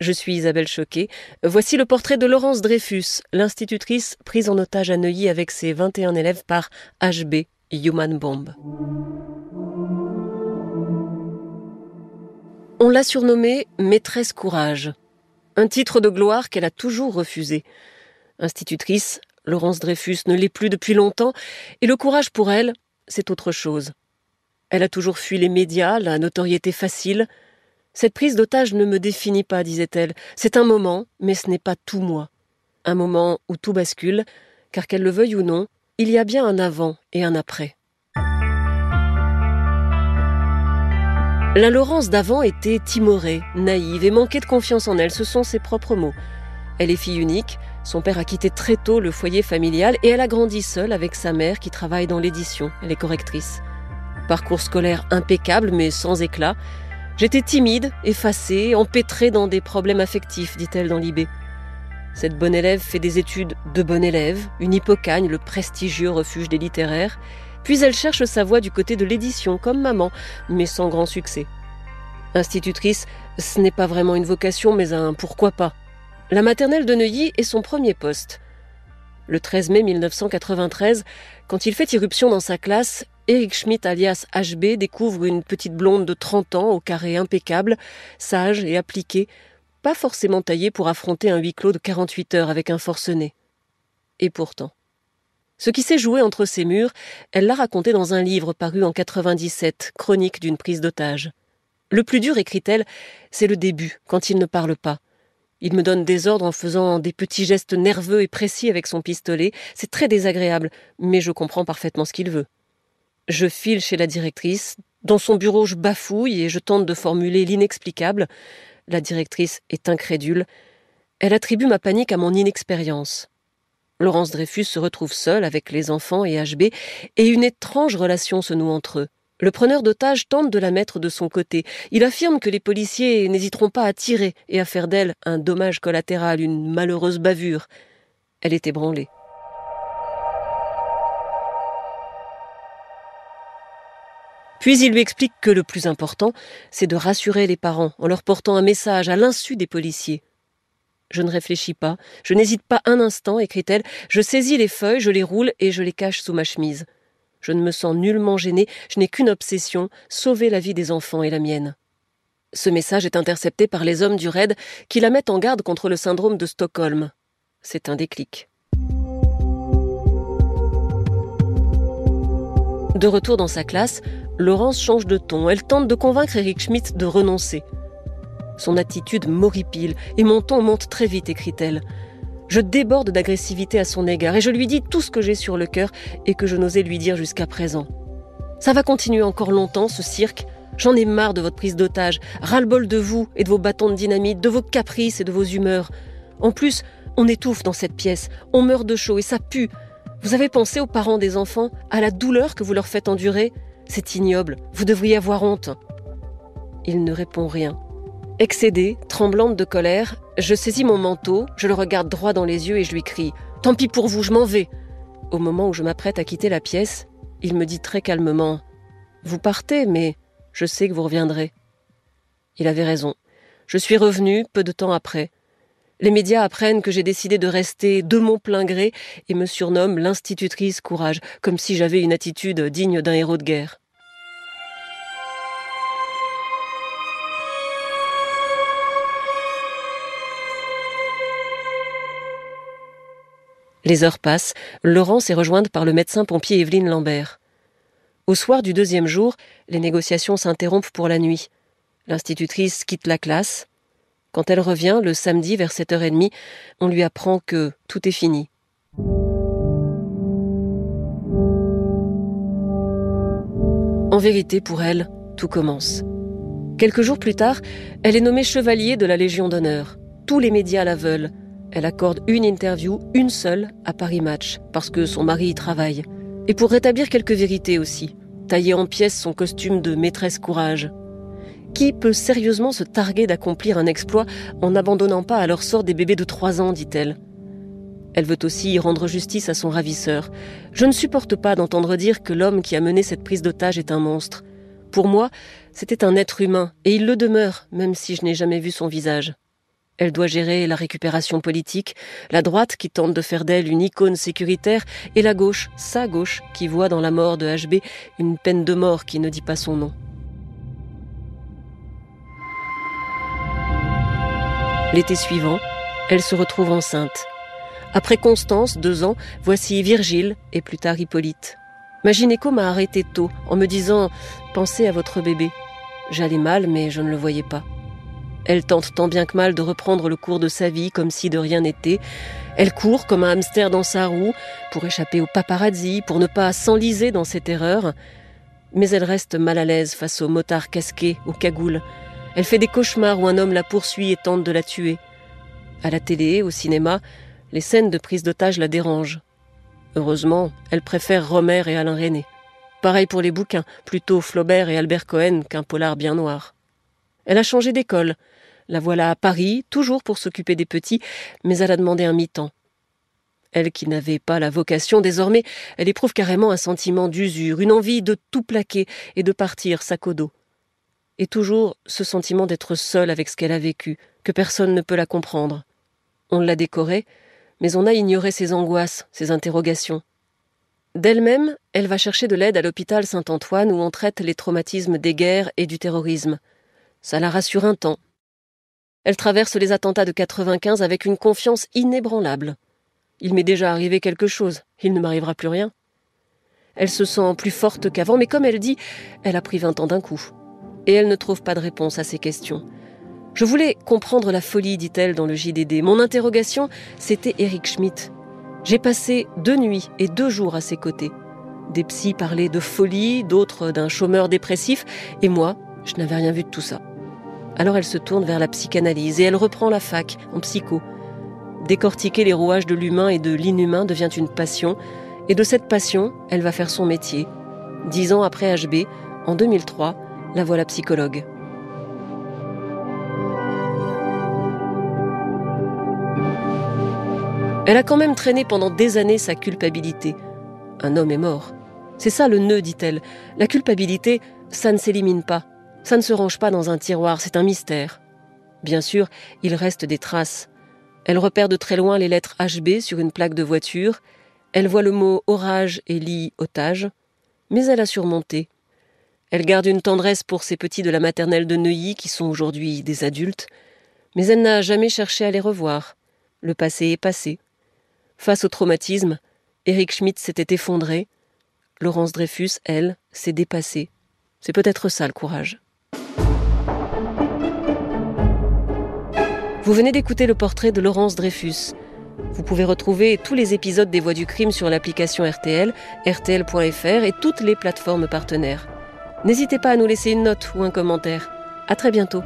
Je suis Isabelle Choquet. Voici le portrait de Laurence Dreyfus, l'institutrice prise en otage à Neuilly avec ses 21 élèves par HB, Human Bomb. On l'a surnommée Maîtresse Courage, un titre de gloire qu'elle a toujours refusé. Institutrice, Laurence Dreyfus ne l'est plus depuis longtemps, et le courage pour elle, c'est autre chose. Elle a toujours fui les médias, la notoriété facile. Cette prise d'otage ne me définit pas, disait-elle. C'est un moment, mais ce n'est pas tout moi. Un moment où tout bascule, car qu'elle le veuille ou non, il y a bien un avant et un après. La Laurence d'avant était timorée, naïve et manquait de confiance en elle, ce sont ses propres mots. Elle est fille unique, son père a quitté très tôt le foyer familial et elle a grandi seule avec sa mère qui travaille dans l'édition, elle est correctrice. Parcours scolaire impeccable mais sans éclat. J'étais timide, effacée, empêtrée dans des problèmes affectifs, dit-elle dans l'IB. Cette bonne élève fait des études de bonne élève, une hippocagne, le prestigieux refuge des littéraires, puis elle cherche sa voie du côté de l'édition, comme maman, mais sans grand succès. Institutrice, ce n'est pas vraiment une vocation, mais un pourquoi pas. La maternelle de Neuilly est son premier poste. Le 13 mai 1993, quand il fait irruption dans sa classe, Eric Schmidt alias HB découvre une petite blonde de 30 ans au carré impeccable, sage et appliquée, pas forcément taillée pour affronter un huis clos de 48 heures avec un forcené. Et pourtant. Ce qui s'est joué entre ces murs, elle l'a raconté dans un livre paru en 97, Chronique d'une prise d'otage. Le plus dur, écrit-elle, c'est le début, quand il ne parle pas. Il me donne des ordres en faisant des petits gestes nerveux et précis avec son pistolet. C'est très désagréable, mais je comprends parfaitement ce qu'il veut. Je file chez la directrice. Dans son bureau, je bafouille et je tente de formuler l'inexplicable. La directrice est incrédule. Elle attribue ma panique à mon inexpérience. Laurence Dreyfus se retrouve seule avec les enfants et HB, et une étrange relation se noue entre eux. Le preneur d'otage tente de la mettre de son côté. Il affirme que les policiers n'hésiteront pas à tirer et à faire d'elle un dommage collatéral, une malheureuse bavure. Elle est ébranlée. Puis il lui explique que le plus important, c'est de rassurer les parents en leur portant un message à l'insu des policiers. Je ne réfléchis pas, je n'hésite pas un instant, écrit-elle, je saisis les feuilles, je les roule et je les cache sous ma chemise. Je ne me sens nullement gênée, je n'ai qu'une obsession, sauver la vie des enfants et la mienne. Ce message est intercepté par les hommes du raid qui la mettent en garde contre le syndrome de Stockholm. C'est un déclic. De retour dans sa classe, Laurence change de ton. Elle tente de convaincre Eric Schmidt de renoncer. Son attitude m'horripile et mon ton monte très vite, écrit-elle. Je déborde d'agressivité à son égard et je lui dis tout ce que j'ai sur le cœur et que je n'osais lui dire jusqu'à présent. Ça va continuer encore longtemps, ce cirque. J'en ai marre de votre prise d'otage, ras-le-bol de vous et de vos bâtons de dynamite, de vos caprices et de vos humeurs. En plus, on étouffe dans cette pièce, on meurt de chaud et ça pue. Vous avez pensé aux parents des enfants, à la douleur que vous leur faites endurer? C'est ignoble, vous devriez avoir honte. Il ne répond rien. Excédée, tremblante de colère, je saisis mon manteau, je le regarde droit dans les yeux et je lui crie Tant pis pour vous, je m'en vais. Au moment où je m'apprête à quitter la pièce, il me dit très calmement Vous partez, mais je sais que vous reviendrez. Il avait raison. Je suis revenu peu de temps après. Les médias apprennent que j'ai décidé de rester de mon plein gré et me surnomment l'institutrice courage, comme si j'avais une attitude digne d'un héros de guerre. Les heures passent, Laurence est rejointe par le médecin pompier Evelyne Lambert. Au soir du deuxième jour, les négociations s'interrompent pour la nuit. L'institutrice quitte la classe. Quand elle revient, le samedi vers 7h30, on lui apprend que tout est fini. En vérité, pour elle, tout commence. Quelques jours plus tard, elle est nommée chevalier de la Légion d'honneur. Tous les médias la veulent. Elle accorde une interview, une seule, à Paris Match, parce que son mari y travaille. Et pour rétablir quelques vérités aussi, tailler en pièces son costume de maîtresse courage. Qui peut sérieusement se targuer d'accomplir un exploit en n'abandonnant pas à leur sort des bébés de 3 ans, dit-elle. Elle veut aussi rendre justice à son ravisseur. Je ne supporte pas d'entendre dire que l'homme qui a mené cette prise d'otage est un monstre. Pour moi, c'était un être humain, et il le demeure, même si je n'ai jamais vu son visage. Elle doit gérer la récupération politique, la droite qui tente de faire d'elle une icône sécuritaire, et la gauche, sa gauche, qui voit dans la mort de HB une peine de mort qui ne dit pas son nom. L'été suivant, elle se retrouve enceinte. Après Constance, deux ans, voici Virgile et plus tard Hippolyte. Ma gynéco m'a arrêté tôt en me disant Pensez à votre bébé. J'allais mal, mais je ne le voyais pas. Elle tente tant bien que mal de reprendre le cours de sa vie comme si de rien n'était. Elle court comme un hamster dans sa roue pour échapper au paparazzi, pour ne pas s'enliser dans ses terreurs. Mais elle reste mal à l'aise face aux motards casqués, aux cagoules. Elle fait des cauchemars où un homme la poursuit et tente de la tuer. À la télé, au cinéma, les scènes de prise d'otage la dérangent. Heureusement, elle préfère Romer et Alain René. Pareil pour les bouquins, plutôt Flaubert et Albert Cohen qu'un polar bien noir. Elle a changé d'école. La voilà à Paris, toujours pour s'occuper des petits, mais elle a demandé un mi-temps. Elle qui n'avait pas la vocation, désormais, elle éprouve carrément un sentiment d'usure, une envie de tout plaquer et de partir sac au dos. Et toujours ce sentiment d'être seule avec ce qu'elle a vécu, que personne ne peut la comprendre. On l'a décorée, mais on a ignoré ses angoisses, ses interrogations. D'elle-même, elle va chercher de l'aide à l'hôpital Saint-Antoine où on traite les traumatismes des guerres et du terrorisme. Ça la rassure un temps. Elle traverse les attentats de 95 avec une confiance inébranlable. Il m'est déjà arrivé quelque chose, il ne m'arrivera plus rien. Elle se sent plus forte qu'avant, mais comme elle dit, elle a pris vingt ans d'un coup. Et elle ne trouve pas de réponse à ses questions. Je voulais comprendre la folie, dit-elle dans le JDD. Mon interrogation, c'était Eric Schmidt. J'ai passé deux nuits et deux jours à ses côtés. Des psys parlaient de folie, d'autres d'un chômeur dépressif, et moi, je n'avais rien vu de tout ça. Alors elle se tourne vers la psychanalyse et elle reprend la fac en psycho. Décortiquer les rouages de l'humain et de l'inhumain devient une passion, et de cette passion, elle va faire son métier. Dix ans après HB, en 2003, la voilà psychologue. Elle a quand même traîné pendant des années sa culpabilité. Un homme est mort. C'est ça le nœud, dit-elle. La culpabilité, ça ne s'élimine pas. Ça ne se range pas dans un tiroir, c'est un mystère. Bien sûr, il reste des traces. Elle repère de très loin les lettres HB sur une plaque de voiture. Elle voit le mot orage et lit otage. Mais elle a surmonté. Elle garde une tendresse pour ses petits de la maternelle de Neuilly qui sont aujourd'hui des adultes. Mais elle n'a jamais cherché à les revoir. Le passé est passé. Face au traumatisme, Eric Schmidt s'était effondré. Laurence Dreyfus, elle, s'est dépassée. C'est peut-être ça le courage. Vous venez d'écouter le portrait de Laurence Dreyfus. Vous pouvez retrouver tous les épisodes des Voix du crime sur l'application RTL, rtl.fr et toutes les plateformes partenaires. N'hésitez pas à nous laisser une note ou un commentaire. À très bientôt.